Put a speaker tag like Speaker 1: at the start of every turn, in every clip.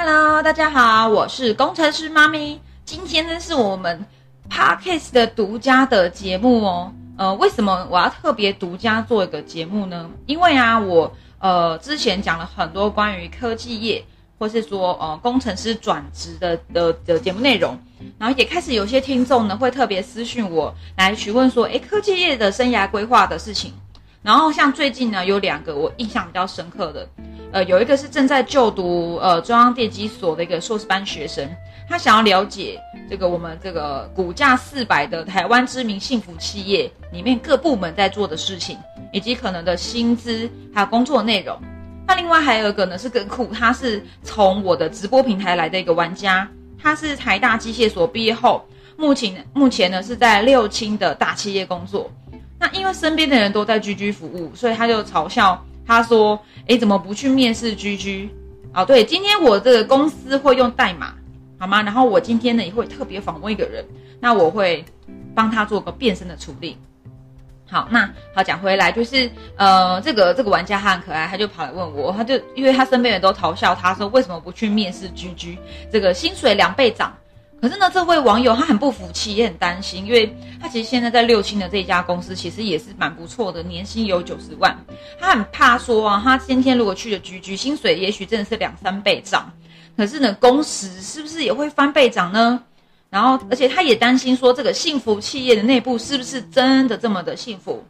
Speaker 1: Hello，大家好，我是工程师妈咪。今天呢是我们 Podcast 的独家的节目哦。呃，为什么我要特别独家做一个节目呢？因为啊，我呃之前讲了很多关于科技业，或是说呃工程师转职的的的节目内容，然后也开始有些听众呢会特别私讯我来询问说，诶，科技业的生涯规划的事情。然后像最近呢有两个我印象比较深刻的。呃，有一个是正在就读呃中央电机所的一个硕士班学生，他想要了解这个我们这个股价四百的台湾知名幸福企业里面各部门在做的事情，以及可能的薪资还有工作内容。那另外还有一个呢是更酷，他是从我的直播平台来的一个玩家，他是台大机械所毕业后，目前目前呢是在六轻的大企业工作。那因为身边的人都在居居服务，所以他就嘲笑。他说：“哎，怎么不去面试居居？哦，对，今天我这个公司会用代码，好吗？然后我今天呢也会特别访问一个人，那我会帮他做个变身的处理。好，那好讲回来，就是呃，这个这个玩家他很可爱，他就跑来问我，他就因为他身边人都嘲笑他说，为什么不去面试居居？这个薪水两倍涨。”可是呢，这位网友他很不服气，也很担心，因为他其实现在在六轻的这一家公司，其实也是蛮不错的，年薪有九十万。他很怕说啊，他今天如果去了居居，薪水也许真的是两三倍涨，可是呢，工时是不是也会翻倍涨呢？然后，而且他也担心说，这个幸福企业的内部是不是真的这么的幸福？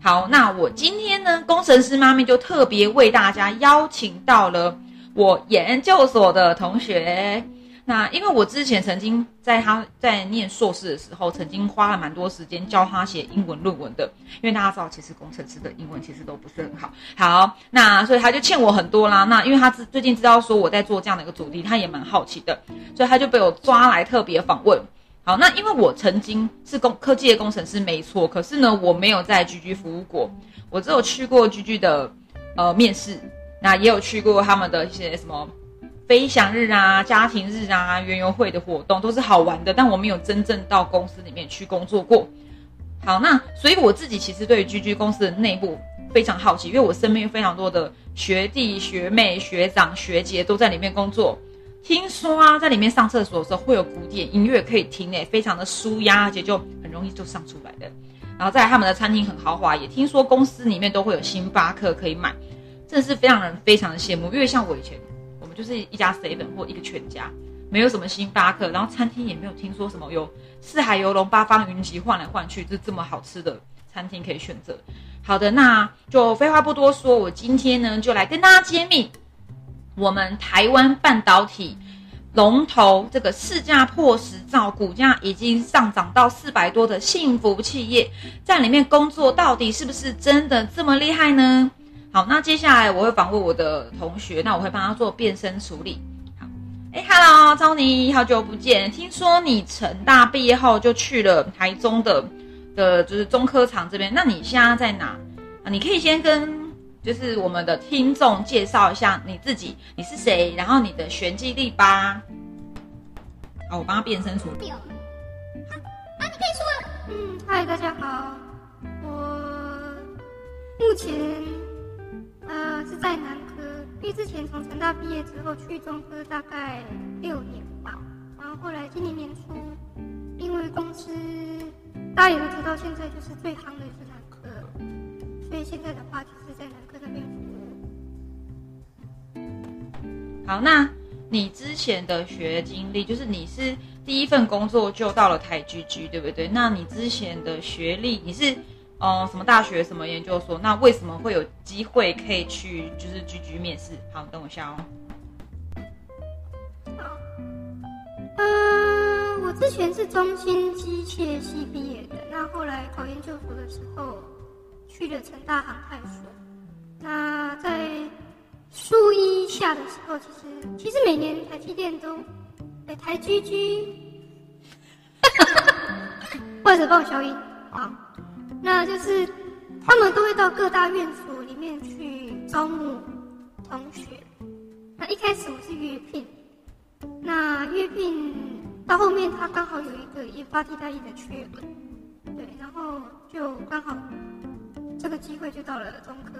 Speaker 1: 好，那我今天呢，工程师妈咪就特别为大家邀请到了我研究所的同学。那因为我之前曾经在他在念硕士的时候，曾经花了蛮多时间教他写英文论文的。因为大家知道，其实工程师的英文其实都不是很好。好，那所以他就欠我很多啦。那因为他最近知道说我在做这样的一个主题，他也蛮好奇的，所以他就被我抓来特别访问。好，那因为我曾经是工科技的工程师没错，可是呢，我没有在居居服务过，我只有去过居居的呃面试，那也有去过他们的一些什么。飞翔日啊，家庭日啊，园游会的活动都是好玩的，但我没有真正到公司里面去工作过。好，那所以我自己其实对于居居公司的内部非常好奇，因为我身边非常多的学弟学妹、学长学姐都在里面工作。听说啊，在里面上厕所的时候会有古典音乐可以听诶，非常的舒压，而且就很容易就上出来的。然后在他们的餐厅很豪华，也听说公司里面都会有星巴克可以买，真的是非常人非常的羡慕，因为像我以前。就是一家 seven 或一个全家，没有什么星巴克，然后餐厅也没有听说什么有四海游龙、八方云集换来换去，就这么好吃的餐厅可以选择。好的，那就废话不多说，我今天呢就来跟大家揭秘我们台湾半导体龙头这个市价破十兆、股价已经上涨到四百多的幸福企业，在里面工作到底是不是真的这么厉害呢？好，那接下来我会访问我的同学，那我会帮他做变身处理。好，哎，Hello，超尼，好久不见。听说你成大毕业后就去了台中的的，就是中科厂这边。那你现在在哪？啊，你可以先跟就是我们的听众介绍一下你自己，你是谁，然后你的玄机力吧。好，我帮他变身处理。好，
Speaker 2: 啊，你可以说。嗯，嗨，大家好，我目前。呃，是在南科，因为之前从成大毕业之后去中科大概六年吧，然后后来今年年初，因为公司大家也都知道，现在就是最夯的就是南科，所以现在的话就是在南科那边
Speaker 1: 服务。好，那你之前的学经历，就是你是第一份工作就到了台居居，对不对？那你之前的学历，你是？哦，什么大学，什么研究所？那为什么会有机会可以去就是居居面试？好，等我一下哦。
Speaker 2: 嗯，我之前是中心机械系毕业的，那后来考研究所的时候去了成大航太所。那在数一下的时候，其实其实每年台积电都台居居，或者帮我消音啊。那就是他们都会到各大院所里面去招募同学。那一开始我是约聘，那约聘到后面他刚好有一个研发替代役的缺额，对，然后就刚好这个机会就到了中科。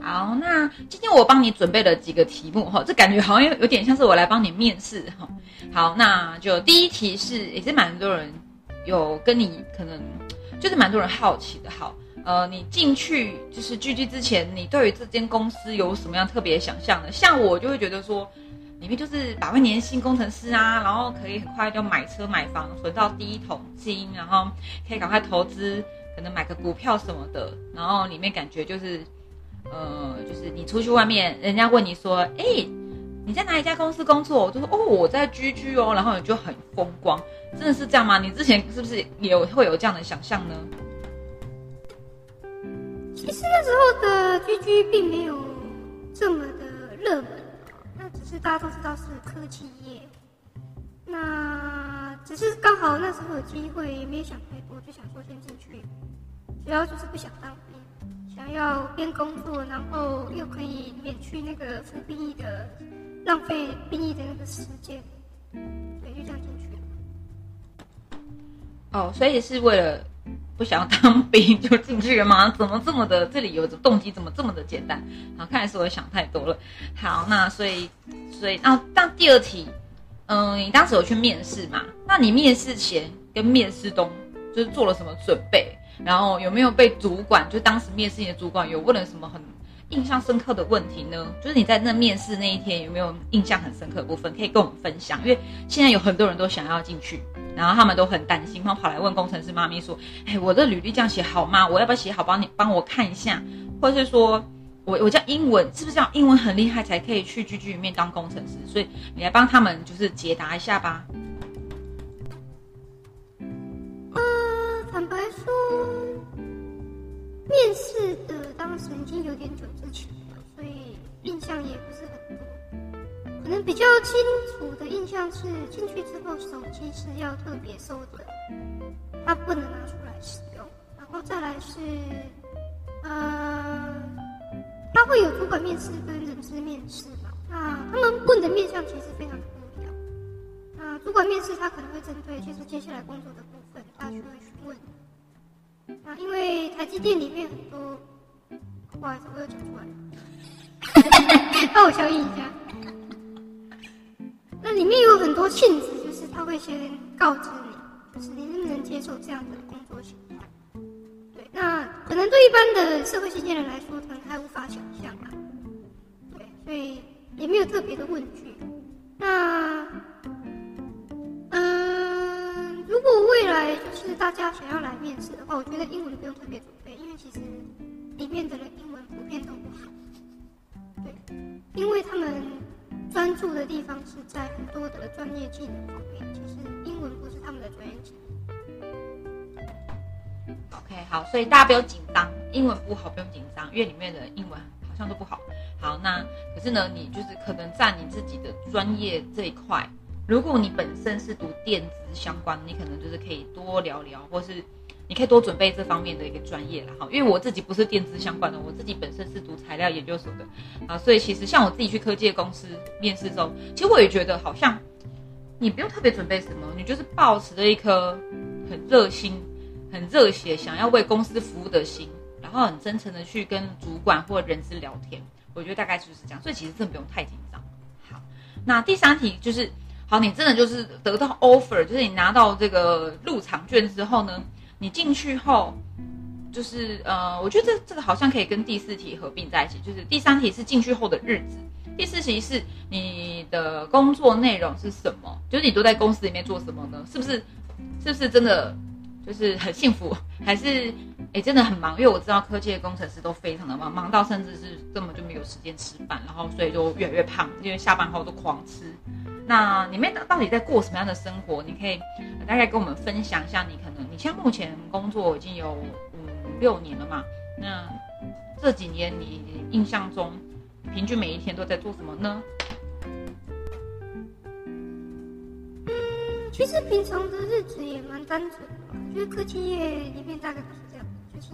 Speaker 1: 好，那今天我帮你准备了几个题目哈，这感觉好像有有点像是我来帮你面试哈。好，那就第一题是也是蛮多人有跟你可能就是蛮多人好奇的。好，呃，你进去就是聚集之前，你对于这间公司有什么样特别想象呢？像我就会觉得说，里面就是百万年薪工程师啊，然后可以很快就买车买房，存到第一桶金，然后可以赶快投资，可能买个股票什么的，然后里面感觉就是。呃，就是你出去外面，人家问你说，哎，你在哪一家公司工作？我就说，哦，我在居居哦，然后你就很风光，真的是这样吗？你之前是不是也有会有这样的想象呢？
Speaker 2: 其实那时候的居居并没有这么的热门，那只是大家都知道是科技业，那只是刚好那时候有机会，没有想太多，就想说先进去，主要就是不想当。想要边工作，然后又可以免去那个服兵役的浪费兵役的那个时间，对，就这样进去。
Speaker 1: 哦，所以是为了不想要当兵就进去了吗？怎么这么的？这里有动机怎么这么的简单？好，看来是我想太多了。好，那所以，所以，那那第二题，嗯，你当时有去面试嘛？那你面试前跟面试中就是做了什么准备？然后有没有被主管，就当时面试你的主管有问了什么很印象深刻的问题呢？就是你在那面试那一天有没有印象很深刻的部分可以跟我们分享？因为现在有很多人都想要进去，然后他们都很担心，然后跑来问工程师妈咪说：“哎，我的履历这样写好吗？我要不要写好？帮你帮我看一下，或者是说我我叫英文是不是要英文很厉害才可以去居居里面当工程师？所以你来帮他们就是解答一下吧。”
Speaker 2: 坦白说，面试的当时已经有点久之前了，所以印象也不是很多。可能比较清楚的印象是，进去之后手机是要特别收的，它不能拿出来使用。然后再来是，呃，他会有主管面试跟人事面试嘛？那他们问的面向其实非常的不一样。那主管面试他可能会针对就是接下来工作的部分，他去会询问。啊，因为台积电里面很多，不好意思，我又讲出来了，帮我消音一下。那里面有很多性质，就是他会先告知你，就是你能不能接受这样的工作形态。对，那可能对一般的社会新鲜人来说，可能还无法想象啊。对，所以也没有特别的问句。那，嗯。如果未来就是大家想要来面试的话，我觉得英文不用特别准备，因为其实里面的人英文普遍都不好。对，因为他们专注的地方是在很多的专业技能方面，其实英文不是他们的专业技能。
Speaker 1: OK，好，所以大家不用紧张，英文不好不用紧张，因为里面的英文好像都不好。好，那可是呢，你就是可能在你自己的专业这一块。如果你本身是读电子相关，你可能就是可以多聊聊，或是你可以多准备这方面的一个专业了哈。因为我自己不是电子相关的，我自己本身是读材料研究所的啊，所以其实像我自己去科技公司面试时候，其实我也觉得好像你不用特别准备什么，你就是抱持着一颗很热心、很热血，想要为公司服务的心，然后很真诚的去跟主管或人资聊天。我觉得大概就是这样，所以其实真的不用太紧张。好，那第三题就是。好，你真的就是得到 offer，就是你拿到这个入场券之后呢，你进去后，就是呃，我觉得这这个好像可以跟第四题合并在一起，就是第三题是进去后的日子，第四题是你的工作内容是什么，就是你都在公司里面做什么呢？是不是？是不是真的就是很幸福，还是 哎真的很忙？因为我知道科技的工程师都非常的忙，忙到甚至是根本就没有时间吃饭，然后所以就越来越胖，因为下班后都狂吃。那你们到底在过什么样的生活？你可以大概跟我们分享一下。你可像目前工作已经有五六年了嘛？那这几年你印象中平均每一天都在做什么呢？
Speaker 2: 其实平常的日子也蛮单纯的，就是科技业里面大概都是这样，就是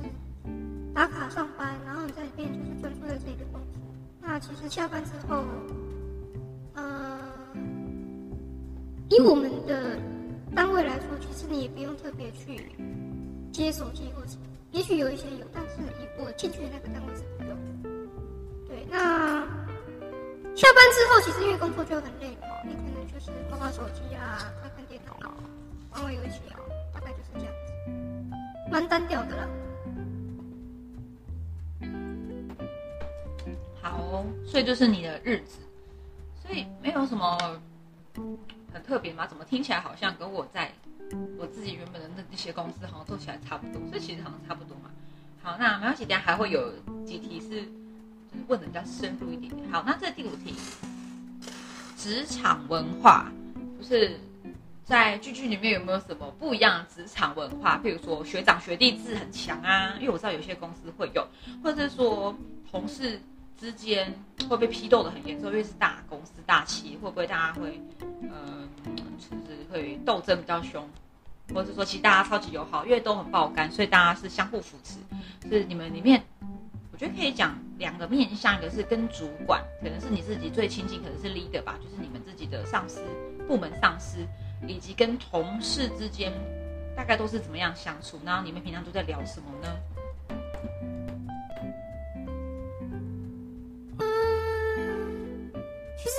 Speaker 2: 打卡上班，然后在里面就是专注在自己的工作。那其实下班之后，呃。以我们的单位来说，其实你也不用特别去接手机或者，也许有一些有，但是以我进去的那个单位是不用。下班之后，其实因为工作就很累嘛，你可能就是玩玩手机啊，看看电脑啊，玩玩游戏啊，大概就是这样子，蛮单调的啦。
Speaker 1: 好，所以就是你的日子，所以没有什么很特别吗？怎么听起来好像跟我在我自己原本的那那些公司好像做起来差不多，所以其实好像差不多嘛。好，那没关系，等下还会有几题是就是问的比较深入一点点。好，那这第五题，职场文化，就是在剧剧里面有没有什么不一样的职场文化？譬如说学长学弟制很强啊，因为我知道有些公司会有，或者是说同事之间会被批斗的很严重，因为是大公司大企业，会不会大家会呃，就是会斗争比较凶？或者是说，其实大家超级友好，因为都很爆肝，所以大家是相互扶持。是你们里面，我觉得可以讲两个面向，一个是跟主管，可能是你自己最亲近，可能是 leader 吧，就是你们自己的上司、部门上司，以及跟同事之间，大概都是怎么样相处？然后你们平常都在聊什么呢？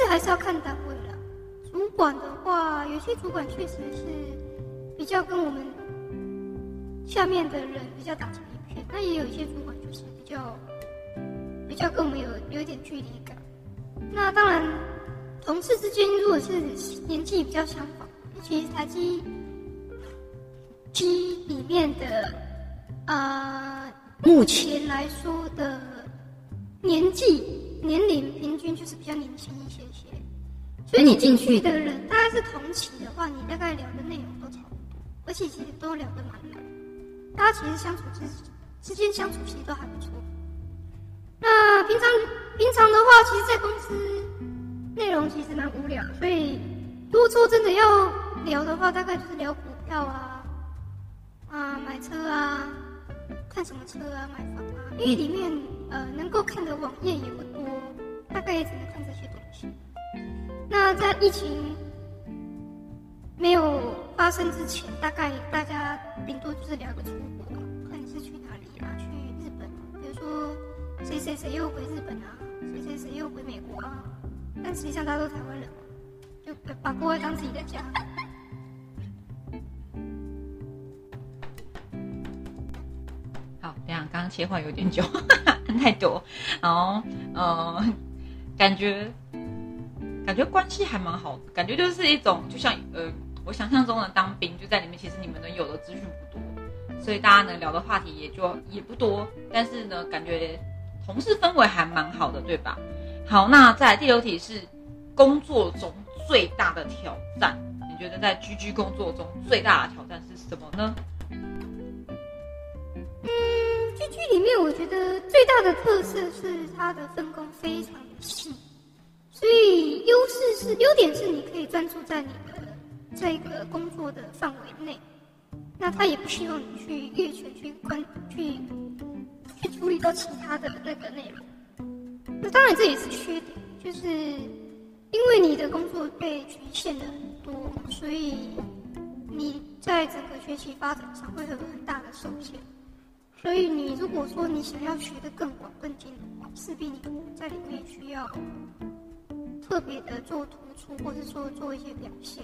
Speaker 2: 还是要看单位啦。主管的话，有些主管确实是比较跟我们下面的人比较打成一片，那也有一些主管就是比较比较跟我们有有点距离感。那当然，同事之间如果是年纪比较相仿，其实台积机里面的呃，目前来说的年纪年龄平均就是。所以你进去的人大概是同期的话，你大概聊的内容都差不多，而且其实都聊得蛮来，大家其实相处之之间相处其实都还不错。那平常平常的话，其实，在公司内容其实蛮无聊，所以如果说真的要聊的话，大概就是聊股票啊，啊买车啊，看什么车啊，买房啊，因为里面呃能够看的网页也不多，大概也只能看这。那在疫情没有发生之前，大概大家顶多就是聊个出国，看你是去哪里啊？去日本，比如说谁谁谁又回日本啊，谁谁谁又回美国啊。但实际上大家都台湾人，就把国外当自己的家。
Speaker 1: 好，等下刚刚切换有点久，太多，然后呃，感觉感觉关系还蛮好的，感觉就是一种就像呃，我想象中的当兵就在里面，其实你们能有的资讯不多，所以大家能聊的话题也就也不多，但是呢，感觉同事氛围还蛮好的，对吧？好，那再来第六题是工作中最大的挑战，你觉得在居居工作中最大的挑战是什么呢？
Speaker 2: 嗯，剧剧里面我觉得最大的特色是它的分工非常的细，所以优势是优点是你可以专注在你的这个工作的范围内，那他也不希望你去越权去关去去处理到其他的那个内容。那当然这也是缺点，就是因为你的工作被局限了很多，所以你在整个学习发展上会有很大的受限。所以你如果说你想要学得更广更精的话，势必你在里面需要特别的做突出，或者说做一些表现。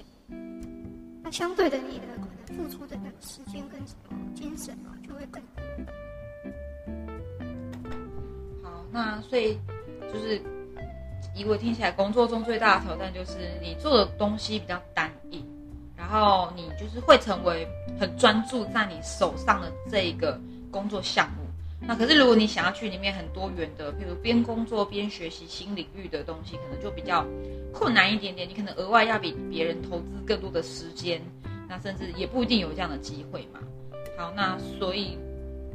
Speaker 2: 那相对的，你的可能付出的那个时间跟精神啊，就会更多。
Speaker 1: 好，那所以就是以我听起来，工作中最大的挑战就是你做的东西比较单一，然后你就是会成为很专注在你手上的这一个工作项目。那可是如果你想要去里面很多元的，比如边工作边学习新领域的东西，可能就比较困难一点点。你可能额外要比别人投资更多的时间，那甚至也不一定有这样的机会嘛。好，那所以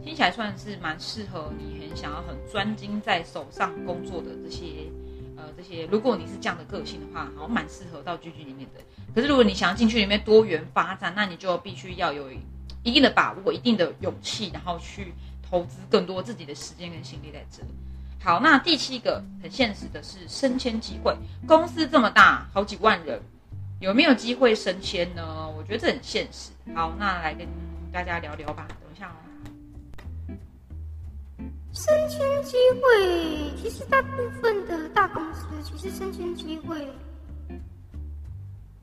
Speaker 1: 听起来算是蛮适合你很想要很专精在手上工作的这些，呃，这些。如果你是这样的个性的话，好蛮适合到剧剧里面的。可是如果你想要进去里面多元发展，那你就必须要有一定的把握、一定的勇气，然后去投资更多自己的时间跟心力在这。好，那第七个很现实的是升迁机会。公司这么大，好几万人，有没有机会升迁呢？我觉得这很现实。好，那来跟大家聊聊吧。等一下哦。
Speaker 2: 升迁机会，其实大部分的大公司其实升迁机会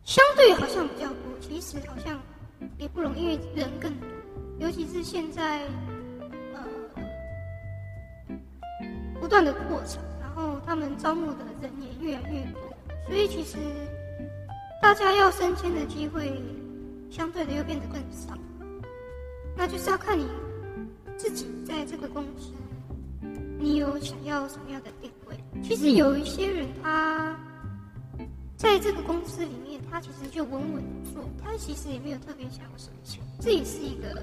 Speaker 2: 相对好像比较多，其实好像也不容易，因为人更多，尤其是现在不断的扩产，然后他们招募的人也越来越多，所以其实大家要升迁的机会相对的又变得更少，那就是要看你自己在这个公司。你有想要什么样的定位？其实有一些人，他在这个公司里面，他其实就稳稳做，他其实也没有特别想要升迁，这也是一个，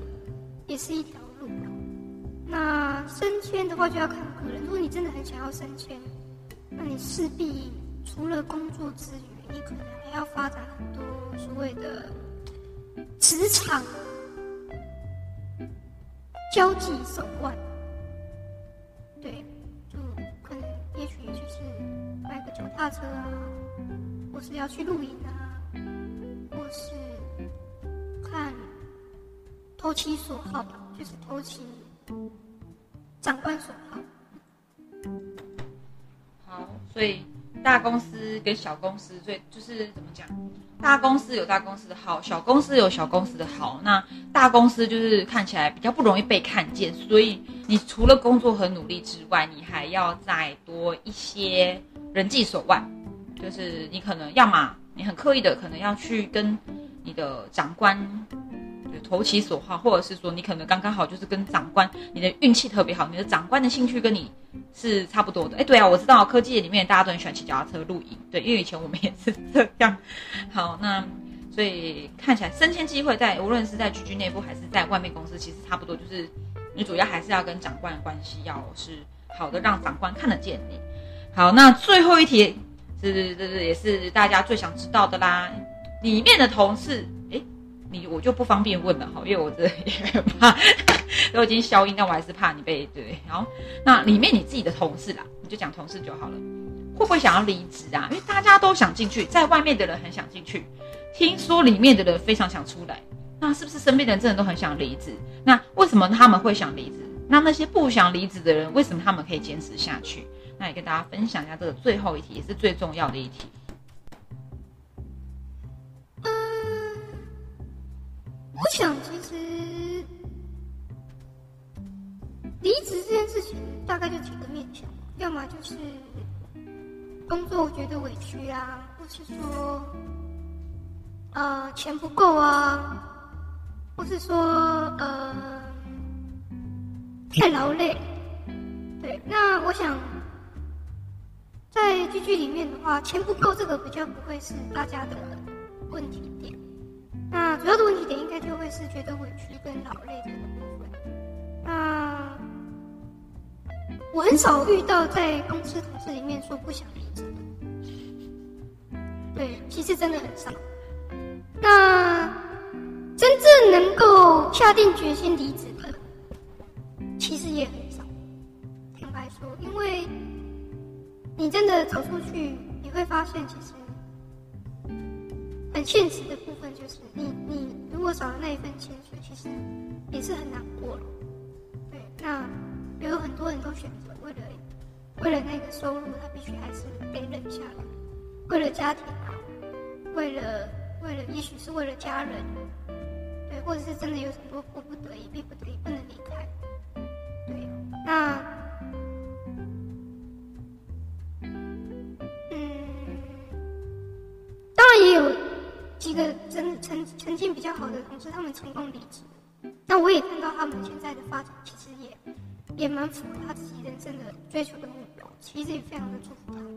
Speaker 2: 也是一条。那升迁的话，就要看个人。如果你真的很想要升迁，那你势必除了工作之余，你可能还要发展很多所谓的职场交际手腕。对，就可能也许就是买个脚踏车啊，或是要去露营啊，或是看投其所好吧，就是投其长官所好。
Speaker 1: 好，所以大公司跟小公司最就是怎么讲？大公司有大公司的好，小公司有小公司的好。那大公司就是看起来比较不容易被看见，所以你除了工作很努力之外，你还要再多一些人际手腕，就是你可能要么你很刻意的可能要去跟你的长官。投其所好，或者是说你可能刚刚好就是跟长官，你的运气特别好，你的长官的兴趣跟你是差不多的。哎，对啊，我知道科技里面大家都很喜欢骑脚踏车露营，对，因为以前我们也是这样。好，那所以看起来升迁机会在无论是在局局内部还是在外面公司，其实差不多，就是你主要还是要跟长官的关系要是好的，让长官看得见你。好，那最后一题是是是也是大家最想知道的啦，里面的同事。你我就不方便问了哈，因为我这也怕 都已经消音，但我还是怕你被对。然后那里面你自己的同事啦，你就讲同事就好了。会不会想要离职啊？因为大家都想进去，在外面的人很想进去，听说里面的人非常想出来。那是不是身边的人真的都很想离职？那为什么他们会想离职？那那些不想离职的人，为什么他们可以坚持下去？那也跟大家分享一下这个最后一题，也是最重要的一题。
Speaker 2: 我想，其实离职这件事情大概就几个面向，要么就是工作觉得委屈啊，或是说呃钱不够啊，或是说呃太劳累。对，那我想在剧剧里面的话，钱不够这个比较不会是大家的问题点。那主要的问题点应该就会是觉得委屈跟劳累这个部分。那我很少遇到在公司同事里面说不想离职的，对，其实真的很少。那真正能够下定决心离职的，其实也很少。坦白说，因为你真的走出去，你会发现其实。现实的部分就是，你你如果少了那一份薪水，其实也是很难过了。对，那有很多人都选择为了为了那个收入，他必须还是得忍下来。为了家庭，为了为了，也许是为了家人，对，或者是真的有很多迫不得已、逼不得已不能离开。对，那几个真成成绩比较好的同事，他们成功离职，那我也看到他们现在的发展，其实也也蛮符合他自己人生的追求的目标，其实也非常的祝福他们。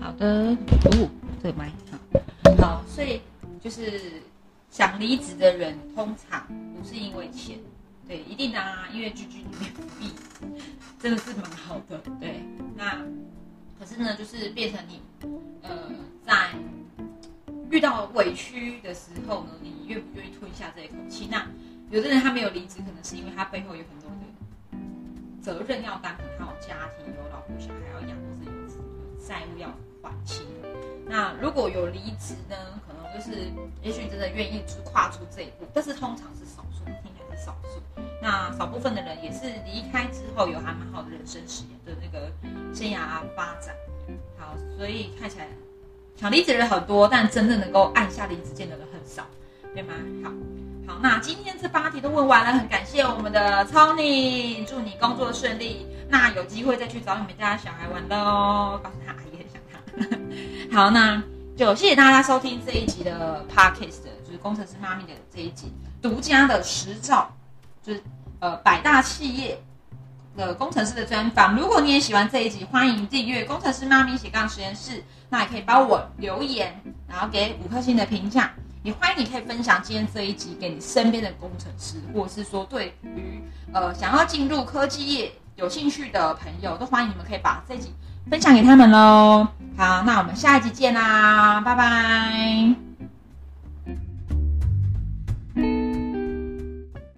Speaker 1: 好的，哦，这个麦好，好，所以就是想离职的人，通常不是因为钱，对，一定啊，因为居居里面不必，真的是蛮好的，对，那。是呢，就是变成你，呃，在遇到委屈的时候呢，你愿不愿意吞下这一口气？那有的人他没有离职，可能是因为他背后有很多的责任要担，可能他有家庭、有老婆、小孩要养，或是有债务要还。清。那如果有离职呢，可能就是也许真的愿意去跨出这一步，但是通常是少数，听起来是少数。那少部分的人也是离开之后有还蛮好的人生实验的那个生涯发展。好，所以看起来想离职的人很多，但真正能够按下离职键的人很少，对吗？好。好，那今天这八题都问完了，很感谢我们的 Tony，祝你工作顺利。那有机会再去找你们家小孩玩的哦，告诉他阿姨很想他。好，那就谢谢大家收听这一集的 Podcast，就是工程师妈咪的这一集独家的实照，就是呃百大企业的工程师的专访。如果你也喜欢这一集，欢迎订阅工程师妈咪斜杠实验室，那也可以帮我留言，然后给五颗星的评价。也欢迎你可以分享今天这一集给你身边的工程师，或者是说对于呃想要进入科技业有兴趣的朋友，都欢迎你们可以把这集分享给他们喽。好，那我们下一集见啦，拜拜。